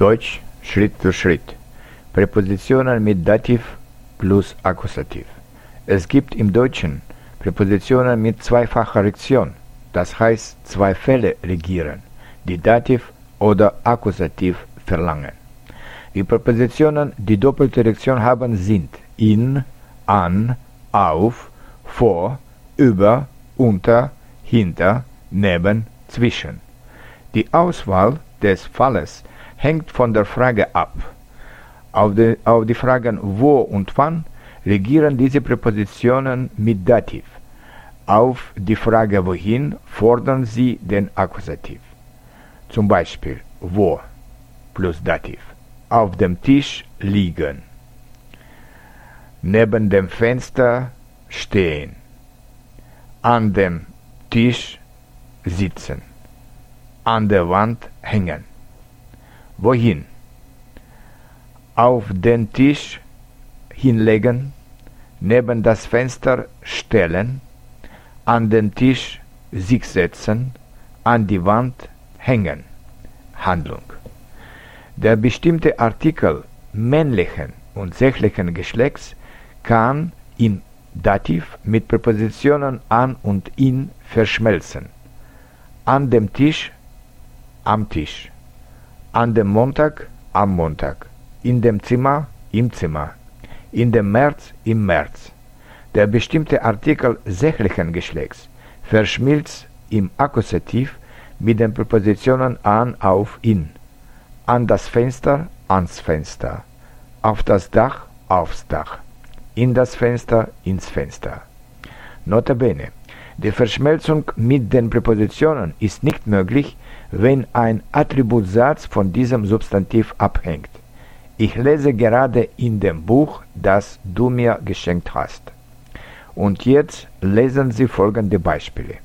Deutsch Schritt für Schritt. Präpositionen mit Dativ plus Akkusativ. Es gibt im Deutschen Präpositionen mit zweifacher Rektion, das heißt zwei Fälle regieren, die Dativ oder Akkusativ verlangen. Die Präpositionen, die doppelte Rektion haben, sind in, an, auf, vor, über, unter, hinter, neben, zwischen. Die Auswahl des Falles hängt von der Frage ab. Auf die, auf die Fragen wo und wann regieren diese Präpositionen mit Dativ. Auf die Frage wohin fordern sie den Akkusativ. Zum Beispiel wo plus Dativ. Auf dem Tisch liegen. Neben dem Fenster stehen. An dem Tisch sitzen. An der Wand hängen. Wohin? Auf den Tisch hinlegen, neben das Fenster stellen, an den Tisch sich setzen, an die Wand hängen. Handlung. Der bestimmte Artikel männlichen und sächlichen Geschlechts kann in Dativ mit Präpositionen an und in verschmelzen. An dem Tisch, am Tisch an dem Montag am Montag, in dem Zimmer im Zimmer, in dem März im März. Der bestimmte Artikel sächlichen Geschlechts verschmilzt im Akkusativ mit den Präpositionen an, auf, in, an das Fenster, ans Fenster, auf das Dach, aufs Dach, in das Fenster, ins Fenster. Notabene, die Verschmelzung mit den Präpositionen ist nicht möglich, wenn ein Attributsatz von diesem Substantiv abhängt. Ich lese gerade in dem Buch, das du mir geschenkt hast. Und jetzt lesen Sie folgende Beispiele.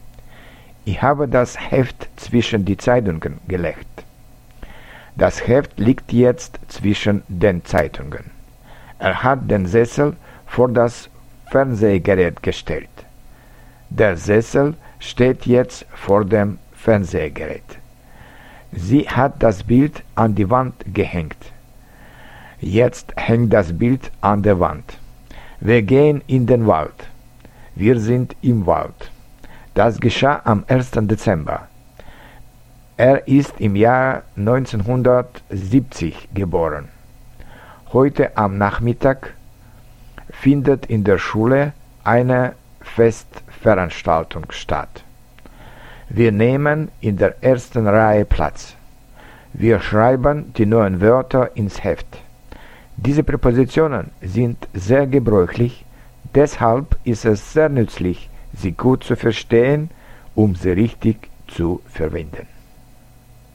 Ich habe das Heft zwischen die Zeitungen gelegt. Das Heft liegt jetzt zwischen den Zeitungen. Er hat den Sessel vor das Fernsehgerät gestellt. Der Sessel steht jetzt vor dem Fernsehgerät. Sie hat das Bild an die Wand gehängt. Jetzt hängt das Bild an der Wand. Wir gehen in den Wald. Wir sind im Wald. Das geschah am 1. Dezember. Er ist im Jahr 1970 geboren. Heute am Nachmittag findet in der Schule eine Festveranstaltung statt. Wir nehmen in der ersten Reihe Platz. Wir schreiben die neuen Wörter ins Heft. Diese Präpositionen sind sehr gebräuchlich, deshalb ist es sehr nützlich, sie gut zu verstehen, um sie richtig zu verwenden.